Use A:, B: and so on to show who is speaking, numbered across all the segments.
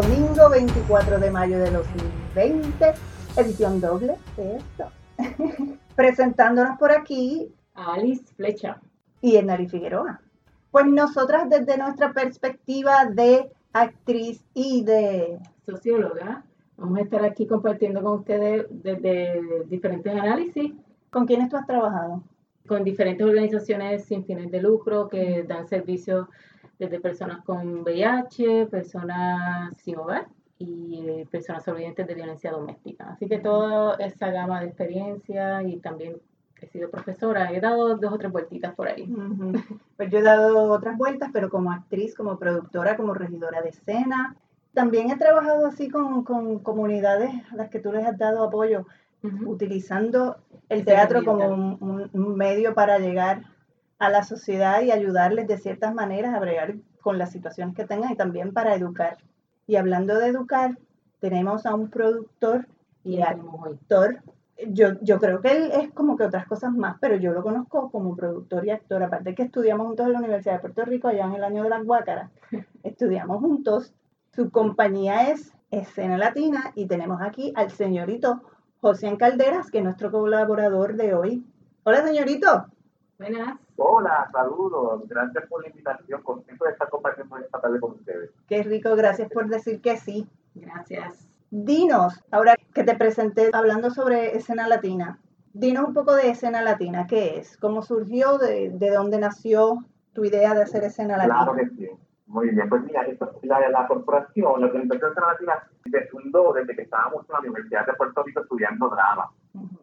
A: domingo 24 de mayo de 2020, edición doble de esto. Presentándonos por aquí
B: Alice Flecha
A: y Enari Figueroa. Pues nosotras desde nuestra perspectiva de actriz y de
B: socióloga, vamos a estar aquí compartiendo con ustedes desde diferentes análisis.
A: ¿Con quiénes tú has trabajado?
B: Con diferentes organizaciones sin fines de lucro que dan servicios desde personas con VIH, personas sin hogar y eh, personas sobrevivientes de violencia doméstica. Así que toda esa gama de experiencia y también he sido profesora, he dado dos o tres vueltitas por ahí.
A: Pues yo he dado otras vueltas, pero como actriz, como productora, como regidora de escena. También he trabajado así con, comunidades a las que tú les has dado apoyo, utilizando el teatro como un, medio para llegar a la sociedad y ayudarles de ciertas maneras a bregar con las situaciones que tengan y también para educar. Y hablando de educar, tenemos a un productor y actor yo, yo creo que él es como que otras cosas más, pero yo lo conozco como productor y actor. Aparte que estudiamos juntos en la Universidad de Puerto Rico, allá en el año de las Guácaras. Estudiamos juntos. Su compañía es Escena Latina y tenemos aquí al señorito José Calderas, que es nuestro colaborador de hoy. Hola, señorito.
B: Buenas.
C: Hola, saludos. Gracias por la invitación. Contento de estar compartiendo esta tarde con ustedes.
A: Qué rico, gracias por decir que sí.
B: Gracias.
A: Dinos, ahora que te presenté hablando sobre escena latina, dinos un poco de escena latina, ¿qué es? ¿Cómo surgió? ¿De, de dónde nació tu idea de hacer escena latina?
C: Claro que sí. Muy bien, pues mira, esto, la, la corporación, la organización Latina, se fundó desde que estábamos en la Universidad de Puerto Rico estudiando drama.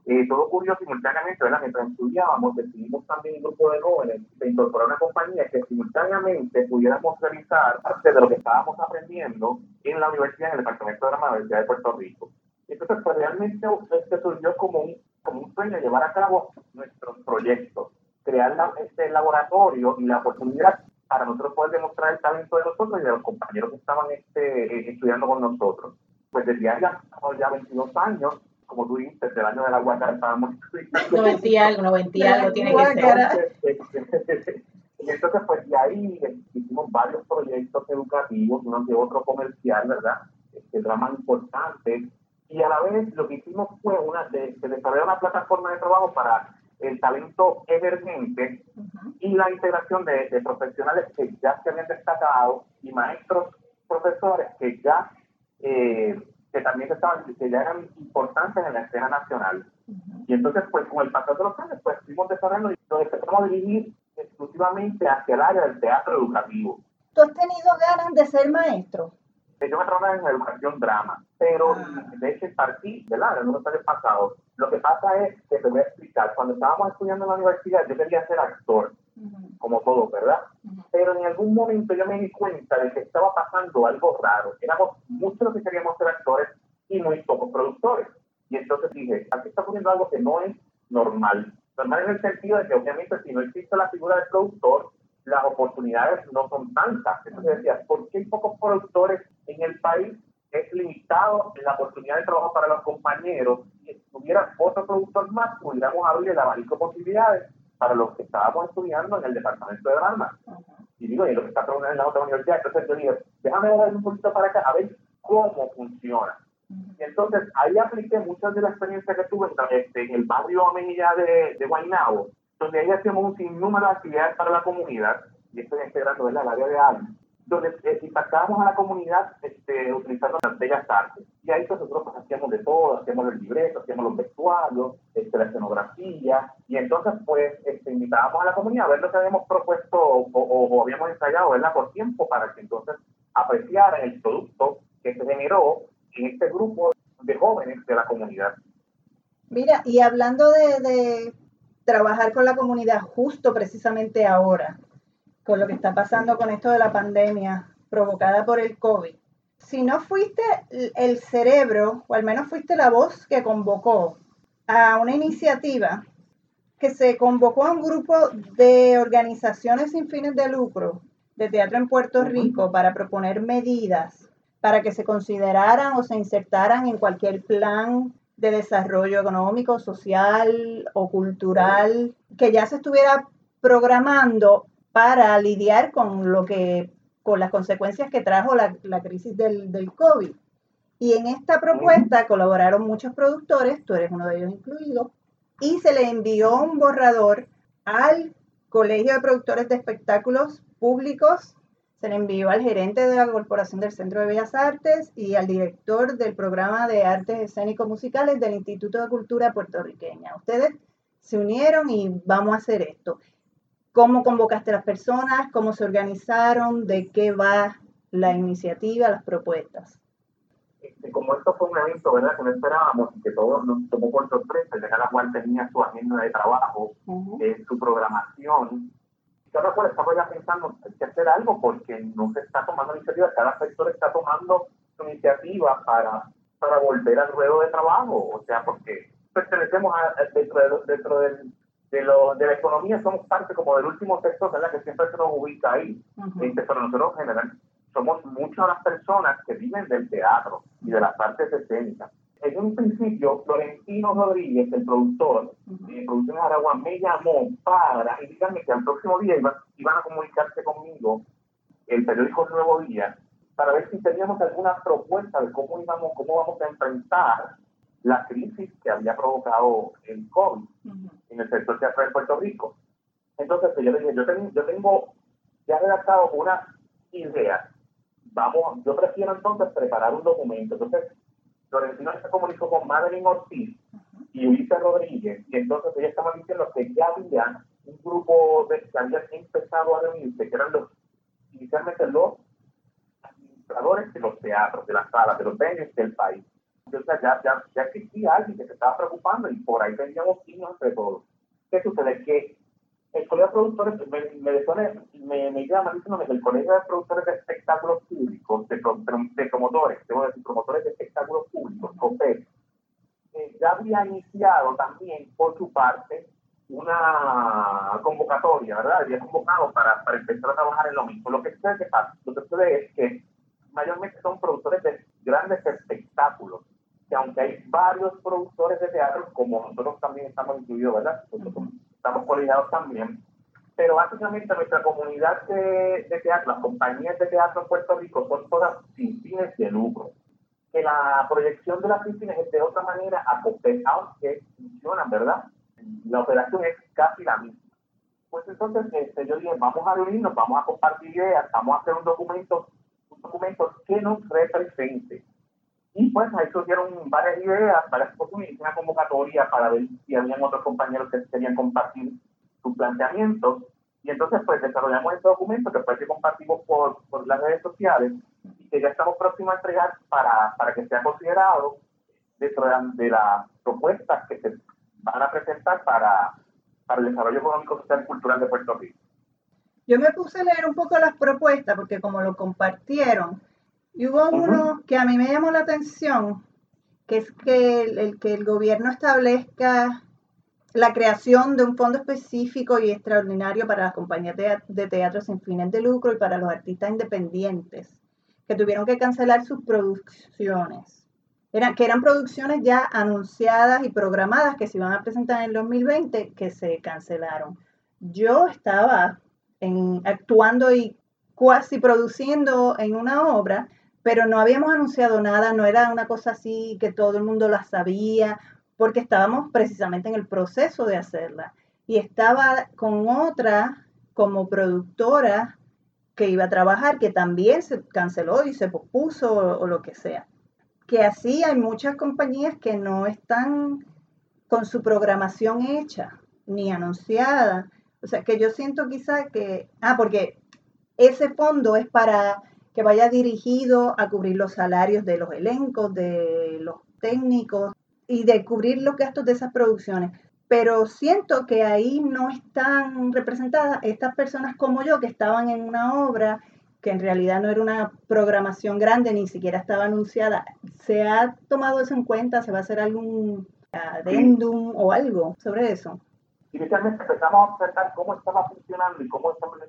C: Eh, todo ocurrió simultáneamente, ¿verdad? Mientras estudiábamos, decidimos también un grupo de jóvenes de incorporar una compañía que simultáneamente pudiéramos realizar parte de lo que estábamos aprendiendo en la universidad, en el Departamento de Drama de la Universidad de Puerto Rico. Entonces, pues realmente este surgió como un, como un sueño llevar a cabo nuestros proyectos, crear este laboratorio y la oportunidad para nosotros poder demostrar el talento de nosotros y de los compañeros que estaban este, eh, estudiando con nosotros. Pues desde allá, ya 22 años, como tú dices, desde el año de la guacara estábamos...
B: 90 y algo, 90 y algo tiene que
C: ser. Y entonces, pues de ahí hicimos varios proyectos educativos, uno de otro comercial, ¿verdad? Este drama importante. Y a la vez lo que hicimos fue una de, de desarrollar una plataforma de trabajo para el talento emergente y la integración de, de, profesionales que ya se habían destacado y maestros profesores que ya eh, que también estaban, que ya eran importantes en la escena nacional. Y entonces, pues con el paso de los años, pues fuimos desarrollando y nos empezamos a dirigir exclusivamente hacia el área del teatro educativo.
A: ¿Tú has tenido ganas de ser maestro?
C: Yo me trabajo en educación drama, pero ah. de hecho partí, ¿verdad? En unos años pasados. Lo que pasa es que te voy a explicar. Cuando estábamos estudiando en la universidad, yo quería ser actor, como todos, ¿verdad? Pero en algún momento yo me di cuenta de que estaba pasando algo raro. Éramos muchos los que queríamos ser actores y muy pocos productores. Y entonces dije, aquí está ocurriendo algo que no es normal. Normal en el sentido de que obviamente si no existe la figura del productor, las oportunidades no son tantas. Entonces decía, ¿por qué hay pocos productores en el país? Es limitado la oportunidad de trabajo para los compañeros. Si tuviera otro productor más, pudiéramos abrir el abanico de posibilidades para los que estábamos estudiando en el departamento de drama. Y digo, y lo que está trabajando en la otra universidad. Entonces yo dije, déjame dar un poquito para acá a ver cómo funciona. Y entonces ahí apliqué muchas de las experiencias que tuve este, en el barrio Mejilla de, de Guaynabo, donde ahí hacíamos un sinnúmero de actividades para la comunidad, y estoy integrando el área de ALI, donde eh, impactábamos a la comunidad este, utilizando las bellas artes. Y ahí pues, nosotros pues, hacíamos de todo, hacíamos los libretos, hacíamos los vestuarios, este, la escenografía, y entonces pues este, invitábamos a la comunidad a ver lo que habíamos propuesto o, o, habíamos ensayado, ¿verdad? Por tiempo, para que entonces apreciaran el producto que se generó en este grupo de jóvenes de la comunidad.
A: Mira, y hablando de trabajar con la comunidad justo precisamente ahora, con lo que está pasando con esto de la pandemia provocada por el COVID. Si no fuiste el cerebro, o al menos fuiste la voz que convocó a una iniciativa que se convocó a un grupo de organizaciones sin fines de lucro de teatro en Puerto Rico para proponer medidas para que se consideraran o se insertaran en cualquier plan de desarrollo económico, social o cultural que ya se estuviera programando para lidiar con lo que con las consecuencias que trajo la, la crisis del, del COVID. Y en esta propuesta colaboraron muchos productores, tú eres uno de ellos incluido, y se le envió un borrador al Colegio de Productores de Espectáculos Públicos, se le envió al gerente de la Corporación del Centro de Bellas Artes y al director del programa de artes escénicos musicales del Instituto de Cultura puertorriqueña. Ustedes se unieron y vamos a hacer esto. ¿Cómo convocaste a las personas? ¿Cómo se organizaron? ¿De qué va la iniciativa, las propuestas?
C: Este, como esto fue un evento ¿verdad? que no esperábamos que todos nos tomó por sorpresa, ya cada cual tenía su agenda de trabajo, eh, su programación, cada cual estamos ya pensando que hacer algo porque no se está tomando iniciativa, cada sector está tomando su iniciativa para, para volver al ruedo de trabajo, o sea, porque pertenecemos a, dentro, de, dentro del, de, lo, de la economía, somos parte como del último sector, ¿verdad? Que siempre se nos ubica ahí, este, pero nosotros en general somos muchas las personas que viven del teatro y de las artes escénicas. En un principio, Florentino Rodríguez, el productor de Producciones Aragua, me llamó para indicarme que al próximo día iban, iban a comunicarse conmigo el periódico Nuevo Día para ver si teníamos alguna propuesta de cómo íbamos, cómo vamos a enfrentar la crisis que había provocado el COVID en el sector teatral de Puerto Rico. Entonces, yo le dije, yo tengo, yo tengo ya redactado una idea vamos, yo prefiero entonces preparar un documento. Entonces, Florentino se comunicó con Madeline Ortiz y Ulises Rodríguez, y entonces ellos estaban diciendo que ya había un grupo de, que había empezado a reunirse, que eran los, inicialmente los administradores de los teatros, de las salas, de los venues del país. Entonces ya, ya, ya existía alguien que se estaba preocupando y por ahí teníamos niños entre todos. ¿Qué sucede? Que el colegio de productores me, me, me, llama diciéndome que el colegio de productores de espectáculos públicos, de, de promotores, debo decir, promotores de espectáculos públicos, había iniciado también por su parte una convocatoria, ¿verdad? Había convocado para, para empezar a trabajar en lo mismo. Lo que sucede, lo que sucede es que mayormente son productores de grandes espectáculos, que aunque hay varios productores de teatro, como nosotros también estamos incluidos, ¿verdad? estamos coordinados también. Pero básicamente nuestra comunidad de, teatro, las compañías de teatro en Puerto Rico son todas sin fines de lucro. Que la proyección de las piscinas es de otra manera acopejada que funcionan, ¿verdad? La operación es casi la misma. Pues entonces este, yo dije, vamos a reunirnos, vamos a compartir ideas, vamos a hacer un documento, un documento que nos represente y pues ahí surgieron varias ideas, varias oportunidades, una convocatoria para ver si habían otros compañeros que querían compartir sus planteamientos. Y entonces pues desarrollamos este documento que después que compartimos por, por las redes sociales que ya estamos próximos a entregar para, para que sea considerado dentro de, las propuestas que se van a presentar para, para el desarrollo económico, social y cultural de Puerto Rico.
A: Yo me puse a leer un poco las propuestas porque como lo compartieron, y hubo uno que a mí me llamó la atención, que es que el, que el gobierno establezca la creación de un fondo específico y extraordinario para las compañías de, teatro sin fines de lucro y para los artistas independientes que tuvieron que cancelar sus producciones. Eran, que eran producciones ya anunciadas y programadas que se iban a presentar en el 2020 que se cancelaron. Yo estaba actuando y cuasi produciendo en una obra pero no habíamos anunciado nada, no era una cosa así que todo el mundo la sabía, porque estábamos precisamente en el proceso de hacerla. Y estaba con otra como productora que iba a trabajar, que también se canceló y se pospuso o, lo que sea. Que así hay muchas compañías que no están con su programación hecha ni anunciada. O sea, que yo siento quizá que, ah, porque ese fondo es para que vaya dirigido a cubrir los salarios de los elencos, de los técnicos y de cubrir los gastos de esas producciones. Pero siento que ahí no están representadas estas personas como yo que estaban en una obra que en realidad no era una programación grande, ni siquiera estaba anunciada. ¿Se ha tomado eso en cuenta? ¿Se va a hacer algún adendum o algo sobre eso?
C: Inicialmente empezamos a observar cómo estaba funcionando y cómo estaban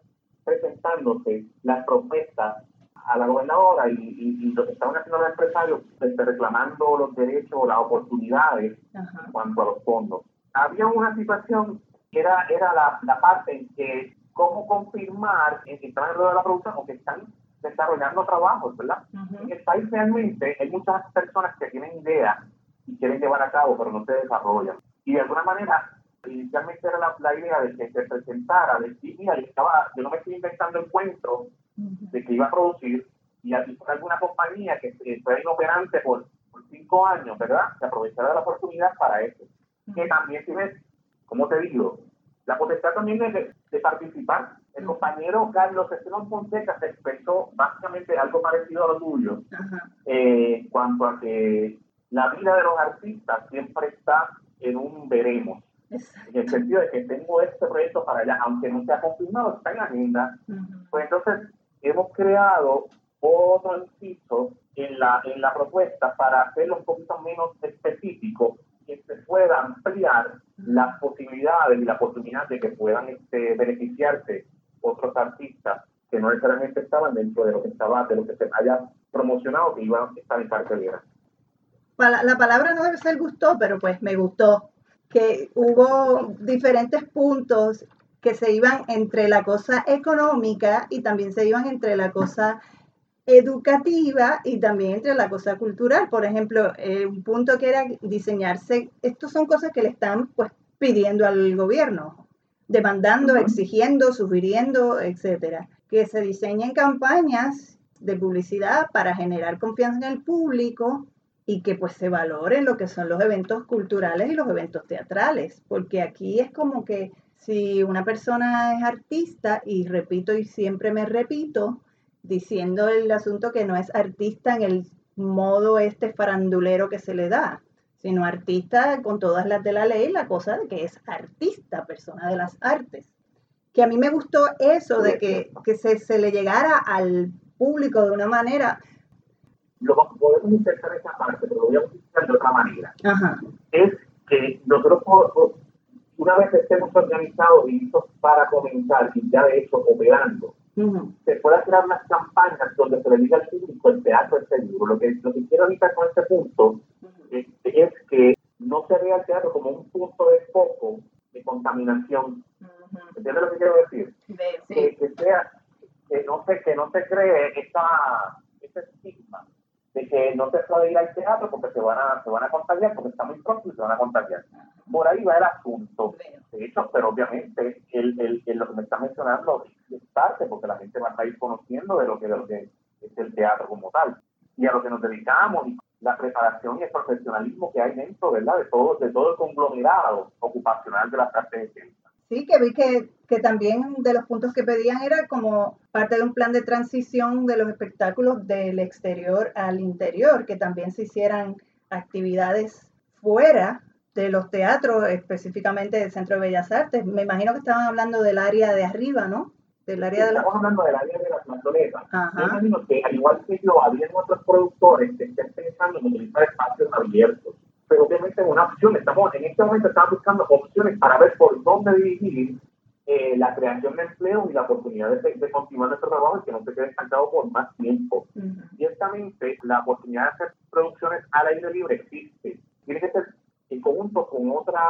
C: presentándose las propuestas a la gobernadora y, y, lo que estaban haciendo los empresarios este, reclamando los derechos o las oportunidades en cuanto a los fondos. Había una situación que era, era la, la parte en que cómo confirmar que están en de la producción o que están desarrollando trabajos, ¿verdad? En el país realmente hay muchas personas que tienen ideas y quieren llevar a cabo, pero no se desarrollan. Y de alguna manera, inicialmente era la, idea de que se presentara, de que, mira, estaba, yo no me estoy inventando el cuento de que iba a producir, y aquí alguna compañía que fue inoperante por, por cinco años, ¿verdad? Se aprovechara de la oportunidad para eso. Que también tienes, como te digo, la potestad también de, de participar. El compañero Carlos Esteban Fonseca se expresó básicamente algo parecido a lo tuyo, eh, en cuanto a que la vida de los artistas siempre está en un veremos. En el sentido de que tengo este proyecto para allá, aunque no se ha confirmado, está en la agenda. Pues entonces hemos creado otro inciso en la, en la propuesta para hacerlo un poquito menos específico que se pueda ampliar las posibilidades y la oportunidad de que puedan este, beneficiarse otros artistas que no necesariamente estaban dentro de lo que estaba, de lo que se haya promocionado que iban a estar en cartelera.
A: La palabra no debe ser gustó, pero pues me gustó que hubo diferentes puntos que se iban entre la cosa económica y también se iban entre la cosa educativa y también entre la cosa cultural. Por ejemplo, eh, un punto que era diseñarse, estos son cosas que le están pues pidiendo al gobierno, demandando, exigiendo, sugiriendo, etcétera, que se diseñen campañas de publicidad para generar confianza en el público y que pues se valore lo que son los eventos culturales y los eventos teatrales, porque aquí es como que si una persona es artista, y repito y siempre me repito, diciendo el asunto que no es artista en el modo este farandulero que se le da, sino artista con todas las de la ley, la cosa de que es artista, persona de las artes. Que a mí me gustó eso de que, que se, se le llegara al público de una manera
C: lo podemos intentar esa parte, pero lo voy a utilizar de otra manera. Es que nosotros, una vez estemos organizados y listos para comenzar, y ya de hecho operando, se puede crear unas campañas donde se le diga al público el teatro es seguro. Lo que, lo que quiero evitar con este punto es, que no se vea el teatro como un punto de foco de contaminación. ¿Entiendes lo que quiero decir? Que, que, sea, que no se, que no se cree esa, ese estigma de que no se puede ir al teatro porque se van a, se van a contagiar, porque está muy próximo y se van a contagiar. Por ahí va el asunto. De hecho, pero obviamente el, el, el lo que me está mencionando es parte, porque la gente va a ir conociendo de lo que, de lo que es el teatro como tal. Y a lo que nos dedicamos, y la preparación y el profesionalismo que hay dentro, ¿verdad? De todo, de todo el conglomerado ocupacional de las artes de
A: Sí, que vi que, que, también de los puntos que pedían era como parte de un plan de transición de los espectáculos del exterior al interior, que también se hicieran actividades fuera de los teatros, específicamente del Centro de Bellas Artes. Me imagino que estaban hablando del área de arriba, ¿no?
C: Del área de la... Estamos hablando del área de. Me imagino que, al igual que yo, había otros productores que estén pensando en utilizar espacios abiertos pero obviamente es una opción. Estamos, en este momento estamos buscando opciones para ver por dónde dirigir eh, la creación de empleo y la oportunidad de, continuar nuestro trabajo y que no se quede estancado por más tiempo. Ciertamente, la oportunidad de hacer producciones al aire libre existe. Tiene que ser en conjunto con otra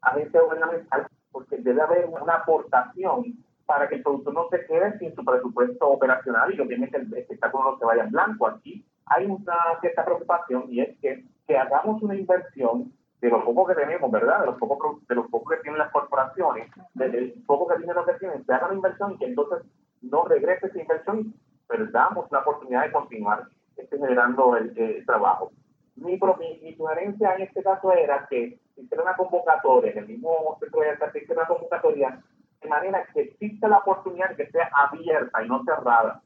C: agencia gubernamental, porque debe haber una aportación para que el productor no se quede sin su presupuesto operacional y obviamente el espectáculo no se vaya en blanco. Aquí hay una cierta preocupación y es que, que hagamos una inversión de lo poco que tenemos, ¿verdad? De los pocos de los pocos que tienen las corporaciones, del poco que dinero que tienen, se haga una inversión y que entonces no regrese esa inversión, pero damos la oportunidad de continuar este, generando el, trabajo. Mi, mi, sugerencia en este caso era que hiciera una convocatoria, en el mismo centro de arte, hiciera una convocatoria de manera que exista la oportunidad de que sea abierta y no cerrada.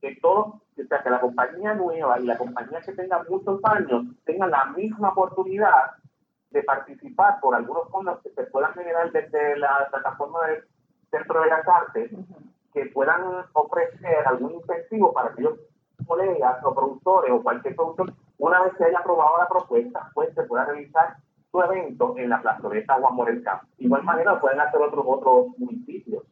C: Que todos, o sea, que la compañía nueva y la compañía que tenga muchos años tengan la misma oportunidad de participar por algunos fondos que se puedan generar desde la plataforma del Centro de las Artes, que puedan ofrecer algún incentivo para que ellos colegas o productores o cualquier productor, una vez que haya aprobado la propuesta, pues se pueda realizar evento en la plazoleta Juan Morel Camp. Igual manera lo pueden hacer otros otros municipios.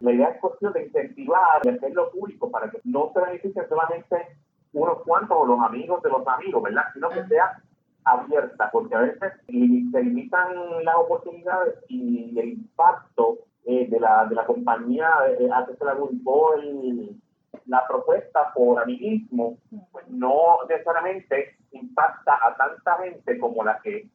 C: La idea es cuestión de incentivar, de hacerlo público para que no se beneficien solamente unos cuantos o los amigos de los amigos, ¿verdad? Sino que sea abierta, porque a veces se limitan las oportunidades y el impacto eh, de, la, de la compañía eh, hace que la la propuesta por amiguismo pues no necesariamente impacta a tanta gente como la que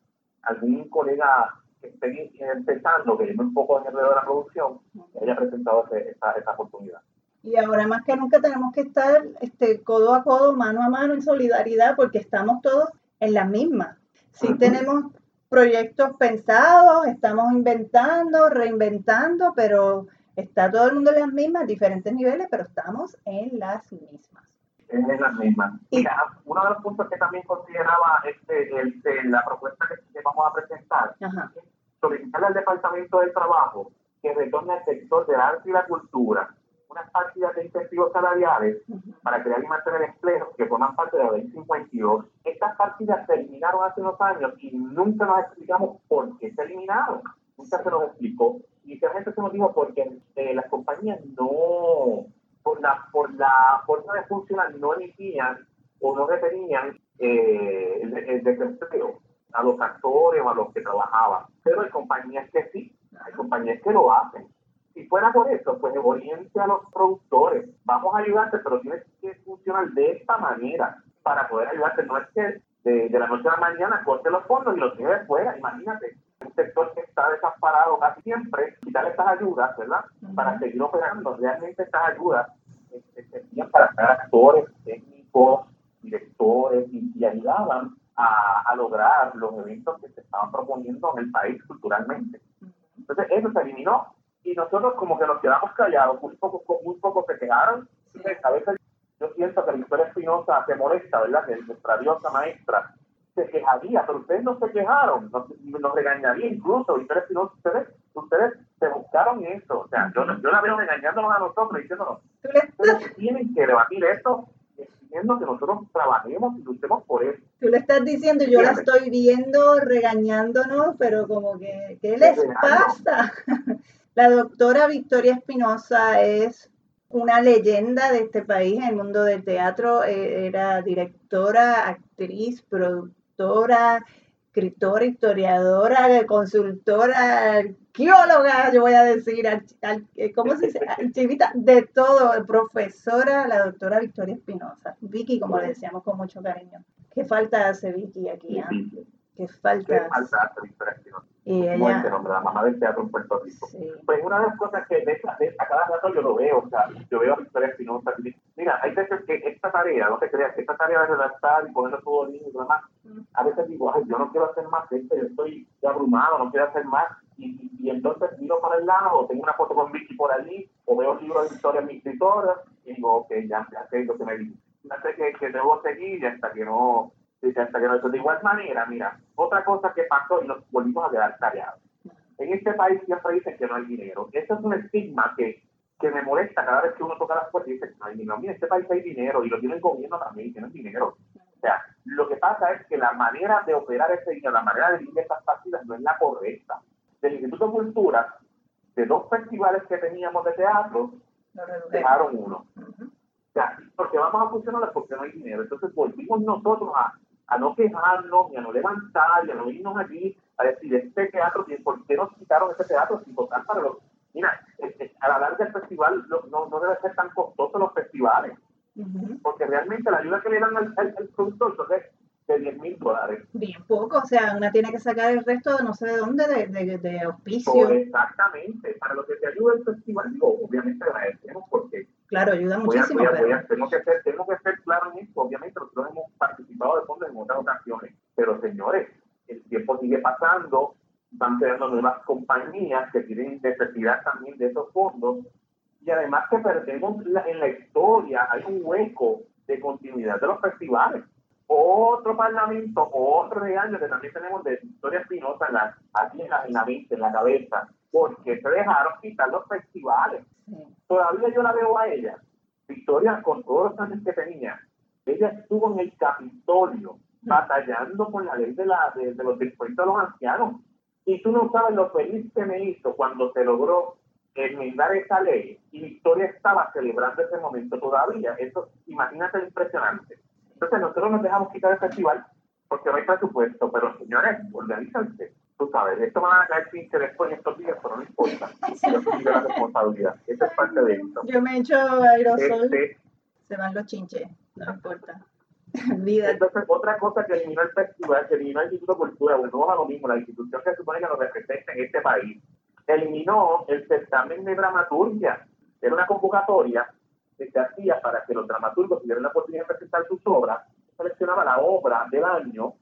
C: algún colega que esté empezando, que lleve un poco el de la producción, haya presentado esa, esa oportunidad.
A: Y ahora más que nunca tenemos que estar este, codo a codo, mano a mano, en solidaridad, porque estamos todos en la misma. Si tenemos proyectos pensados, estamos inventando, reinventando, pero está todo el mundo en las mismas, diferentes niveles, pero estamos en las mismas.
C: En las mismas. Mira, uno de los puntos que también consideraba este, el, la propuesta que, vamos a presentar es solicitarle al Departamento del Trabajo que retorne al sector del arte y la cultura unas partidas de incentivos salariales para crear y mantener empleos que forman parte de la ley 52. Estas partidas se eliminaron hace unos años y nunca nos explicamos por qué se eliminaron. Nunca se nos explicó. Inicialmente se nos dijo porque eh, las compañías no, por la, por la forma de funcionar, no emitían o no retenían eh, el, desempleo a los actores o a los que trabajaban. Pero hay compañías que sí, hay compañías que lo hacen si fuera por eso, pues oriente a los productores. Vamos a ayudarte, pero tienes que funcionar de esta manera para poder ayudarte. No es que de, la noche a la mañana corte los fondos y los lleve fuera. Imagínate, un sector que está desamparado casi siempre, quitarle estas ayudas, ¿verdad? Para seguir operando. Realmente estas ayudas este, servían para crear actores, técnicos, directores y, ayudaban a, a, lograr los eventos que se estaban proponiendo en el país culturalmente. Entonces, eso se eliminó y nosotros como que nos quedamos callados, muy pocos muy poco se quejaron. a veces yo siento que Victoria Espinosa se molesta, ¿verdad? Que nuestra diosa maestra se quejaría, pero ustedes no se quejaron, nos, nos regañaría incluso. Victoria Espinosa, ustedes, ustedes se buscaron eso. O sea, yo, yo la veo regañándonos a nosotros, diciéndonos, ustedes tienen que debatir esto diciendo que nosotros trabajemos y luchemos por eso.
A: Tú le estás diciendo, yo la estoy viendo regañándonos, pero como que, ¿qué les pasa? La doctora Victoria Espinosa es una leyenda de este país en el mundo del teatro. Eh, era directora, actriz, productora, escritora, historiadora, consultora, arqueóloga, yo voy a decir, eh, ¿cómo se dice? Archivista, de todo, profesora, la doctora Victoria Espinosa. Vicky, como le decíamos con mucho cariño. ¿Qué falta hace Vicky aquí? Ah? ¿Qué falta?
C: ¿Qué falta Victoria Espinosa? Y ella... nombre, la mamá del teatro en Puerto Rico. Pues una de las cosas que de, de a cada rato yo lo veo, o sea, yo veo a Victoria Espinosa. Mira, hay veces que esta tarea, no te creas, esta tarea de redactar y ponerlo todo lindo y demás, a veces digo, ay, yo no quiero hacer más esto, yo estoy abrumado, no quiero hacer más. Y, y, entonces miro para el lado, tengo una foto con Vicky por allí, o veo libros de historia de mi escritora, y digo, ok, ya, ya sé lo que me dice. Ya sé que, que debo seguir y hasta que no, hasta que no. De igual manera, mira, otra cosa que pasó y nos volvimos a quedar tareados en este país siempre dicen que no hay dinero. Eso es un estigma que, que me molesta cada vez que uno toca las puertas y dice que no hay dinero. Mira, en este país hay dinero y lo tiene el gobierno también, tienen dinero. O sea, lo que pasa es que la manera de operar ese dinero, la manera de vivir estas partidas no es la correcta. Del Instituto de Cultura, de dos festivales que teníamos de teatro, dejaron uno. O sea, porque vamos a funcionar porque no hay dinero. Entonces volvimos nosotros a, a no quejarnos, ni a no levantar, y a no irnos allí a decir, este teatro, ¿por qué nos quitaron este teatro? Es importante para los... Mira, a la larga el festival no, no debe ser tan costoso los festivales, porque realmente la ayuda que le dan al, al, productor son de, de 10 mil dólares.
A: Bien poco, o sea, una tiene que sacar el resto de no sé de dónde, de, de, de auspicio.
C: exactamente, para lo que te ayuda el festival, digo, obviamente agradecemos porque...
A: Claro, ayuda muchísimo.
C: tenemos, que ser, tenemos que ser claros en esto, obviamente nosotros hemos participado de fondo en otras ocasiones, pero señores, el tiempo sigue pasando, van creando nuevas compañías que tienen necesidad también de esos fondos y además que perdemos en la historia, hay un hueco de continuidad de los festivales. Otro parlamento, otro regaño que también tenemos de Victoria Espinosa la, aquí en la, en la en la cabeza, porque se dejaron quitar los festivales. Todavía yo la veo a ella, Victoria, con todos los años que tenía, ella estuvo en el Capitolio batallando con la ley de, la, de, los impuestos a los ancianos. Y tú no sabes lo feliz que me hizo cuando se logró enmendar esa ley y Victoria estaba celebrando ese momento todavía. Eso, imagínate lo impresionante. Entonces nosotros nos dejamos quitar el festival porque no hay presupuesto, pero señores, organízanse. Tú sabes, esto van a caer 15 después en estos días, pero no importa. Yo soy la responsabilidad. Esa es parte de esto.
A: Yo me he hecho aerosol.
C: Este,
A: Se van los chinches, no importa.
C: Entonces, otra cosa que eliminó el festival, que eliminó el Instituto de Cultura, volvemos a lo mismo, la institución que supone que nos representa en este país, eliminó el certamen de dramaturgia. Era una convocatoria que se hacía para que los dramaturgos tuvieran la oportunidad de presentar sus obras, seleccionaba la obra del año,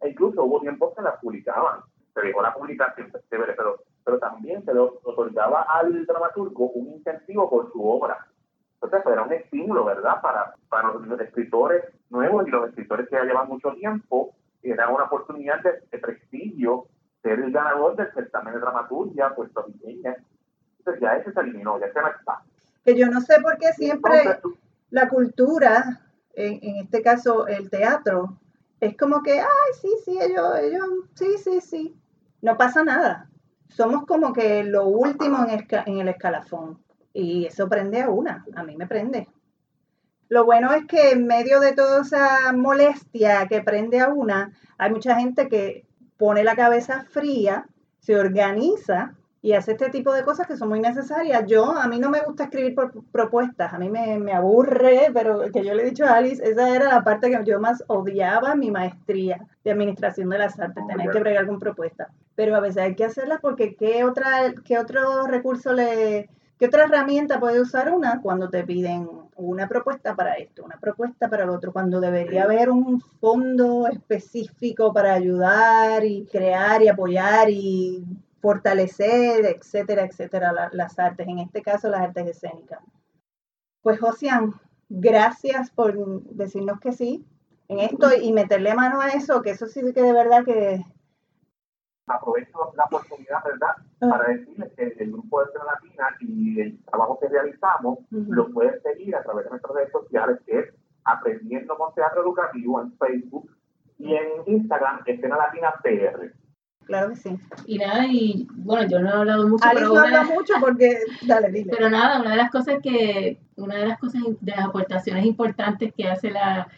C: e incluso hubo tiempos que la publicaban. Se dejó la publicación, pues, pero, pero también se le otorgaba al dramaturgo un incentivo por su obra. Entonces, era un estímulo, ¿verdad? Para, para los, escritores nuevos y los escritores que ya llevan mucho tiempo, era una oportunidad de, prestigio ser el ganador del certamen de dramaturgia puertorriqueña. Entonces, ya ese se eliminó, ya se no está
A: que yo no sé por qué siempre la cultura, en, en, este caso el teatro, es como que, ay, sí, sí, ellos, ellos, sí, sí, sí. No pasa nada. Somos como que lo último en el, escalafón. Y eso prende a una, a mí me prende. Lo bueno es que en medio de toda esa molestia que prende a una, hay mucha gente que pone la cabeza fría, se organiza y hace este tipo de cosas que son muy necesarias. Yo, a mí no me gusta escribir propuestas, a mí me, aburre, pero que yo le he dicho a Alice, esa era la parte que yo más odiaba en mi maestría de administración de las artes, tener que bregar con propuestas. Pero a veces hay que hacerlas porque ¿qué, otra, qué otro recurso le... ¿Qué otra herramienta puede usar una cuando te piden una propuesta para esto, una propuesta para lo otro, cuando debería haber un fondo específico para ayudar y crear y apoyar y fortalecer, etcétera, etcétera, las artes, en este caso las artes escénicas. Pues Josian, gracias por decirnos que sí en esto y meterle mano a eso, que eso sí que de verdad que...
C: Aprovecho la oportunidad, ¿verdad?, ah. para decirles que el grupo de Escena Latina y el trabajo que realizamos lo pueden seguir a través de nuestras redes sociales, que es Aprendiendo con Teatro Educativo en Facebook y en Instagram, Escena Latina PR.
A: Claro que sí.
B: Y nada, y bueno, yo no he hablado mucho,
A: pero no mucho porque, dale, dile.
B: Pero nada, una de las cosas que, una de las cosas, de las aportaciones importantes que hace la,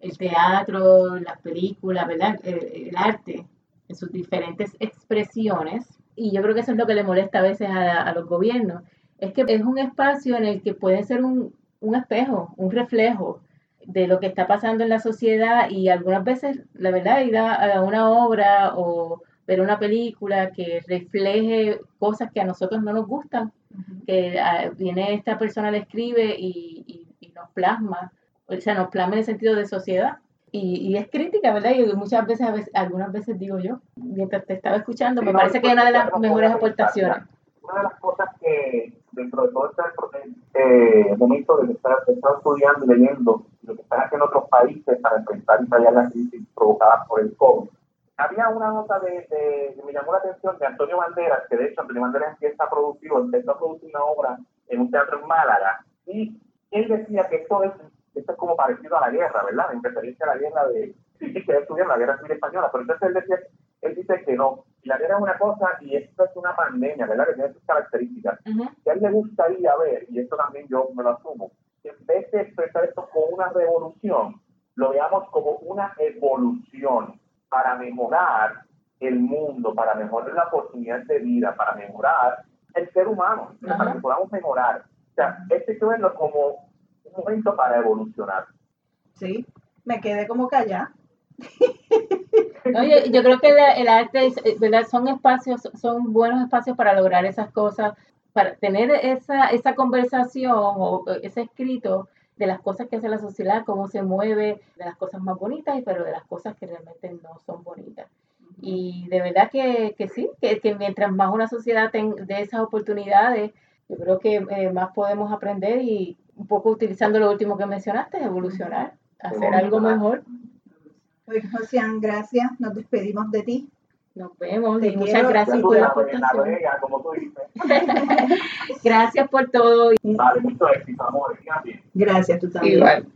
B: el teatro, las películas, ¿verdad? El, arte, en sus diferentes expresiones, y yo creo que eso es lo que le molesta a veces a, a los gobiernos, es que es un espacio en el que puede ser un, un espejo, un reflejo de lo que está pasando en la sociedad y algunas veces, la verdad, ir a una obra o ver una película que refleje cosas que a nosotros no nos gustan, que ah, viene esta persona, le escribe y, nos plasma, o sea, nos plasma en el sentido de sociedad. Y, es crítica, ¿verdad? Y muchas veces, algunas veces digo yo, mientras te estaba escuchando, me parece que es una de las mejores aportaciones.
C: Una de las cosas que dentro de todo este eh, momento de estar, estar estudiando y leyendo lo que están haciendo otros países para enfrentar y fallar la crisis provocada por el COVID, había una nota de, que me llamó la atención de Antonio Banderas, que de hecho Antonio Banderas empieza a producir, empezó a producir una obra en un teatro en Málaga, y él decía que esto es, esto es como parecido a la guerra, ¿verdad? En referencia a la guerra de, sí, sí, que estudiar la guerra civil española, pero entonces él decía, él dice que no, la guerra es una cosa y esto es una pandemia, ¿verdad? Que tiene sus características. Que a él le gustaría ver, y esto también yo me lo asumo, que en vez de expresar esto como una revolución, lo veamos como una evolución para mejorar el mundo, para mejorar la oportunidad de vida, para mejorar el ser humano, para que podamos mejorar. O sea, este es como un momento para evolucionar.
A: Sí, me quedé como callada.
B: Oye, yo creo que el arte, eh, ¿verdad? Son espacios, son buenos espacios para lograr esas cosas, para tener esa, esa conversación o ese escrito de las cosas que hace la sociedad, cómo se mueve, de las cosas más bonitas, pero de las cosas que realmente no son bonitas. Y de verdad que, que sí, que, que, mientras más una sociedad tenga de esas oportunidades, yo creo que eh, más podemos aprender y un poco utilizando lo último que mencionaste, evolucionar, hacer algo mejor.
A: Josian, gracias, nos despedimos de ti.
B: Nos vemos y muchas gracias por la aportación. gracias por todo.
C: Vale, mucho éxito, amor.
A: Gracias, tú también. Igual.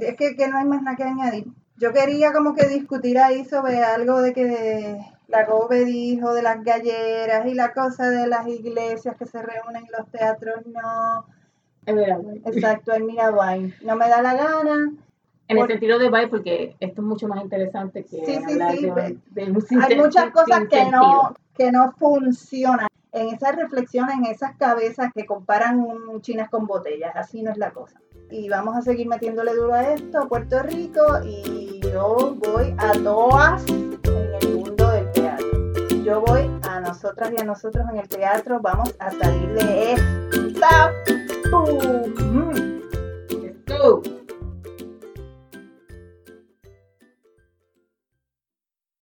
A: Es que, que, no hay más nada que añadir. Yo quería como que discutir ahí sobre algo de que la Gobe dijo de las galleras y la cosa de las iglesias que se reúnen en los teatros, no. Exacto, en Miraguay. No me da la gana
B: en el sentido de baile, porque esto es mucho más interesante que
A: sí, sí, sí, pues, Hay muchas cosas que no, que no funcionan. En esas reflexiones, en esas cabezas que comparan chinas con botellas, así no es la cosa. Y vamos a seguir metiéndole duro a esto, a Puerto Rico, y yo voy a todas en el mundo del teatro. Yo voy a nosotras y a nosotros en el teatro, vamos a salir de esta. ¡Pum! Mm, ¡Let's go!